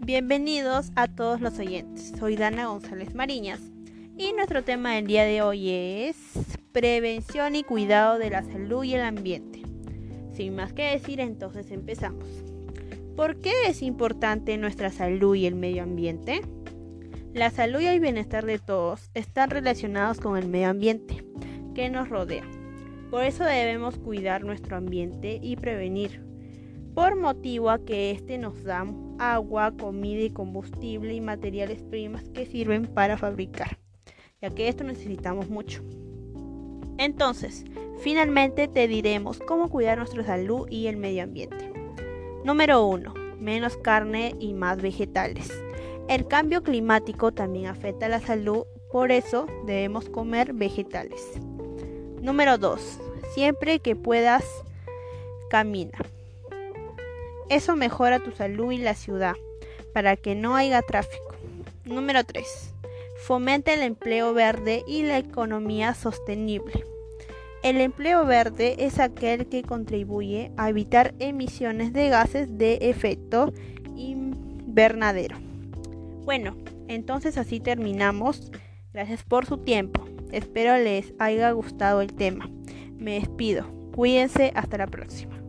Bienvenidos a todos los oyentes. Soy Dana González Mariñas y nuestro tema del día de hoy es prevención y cuidado de la salud y el ambiente. Sin más que decir, entonces empezamos. ¿Por qué es importante nuestra salud y el medio ambiente? La salud y el bienestar de todos están relacionados con el medio ambiente que nos rodea. Por eso debemos cuidar nuestro ambiente y prevenir, por motivo a que éste nos da agua, comida y combustible y materiales primas que sirven para fabricar, ya que esto necesitamos mucho. Entonces, finalmente te diremos cómo cuidar nuestra salud y el medio ambiente. Número 1. Menos carne y más vegetales. El cambio climático también afecta a la salud, por eso debemos comer vegetales. Número 2. Siempre que puedas, camina. Eso mejora tu salud y la ciudad, para que no haya tráfico. Número 3. Fomenta el empleo verde y la economía sostenible. El empleo verde es aquel que contribuye a evitar emisiones de gases de efecto invernadero. Bueno, entonces así terminamos. Gracias por su tiempo. Espero les haya gustado el tema. Me despido. Cuídense. Hasta la próxima.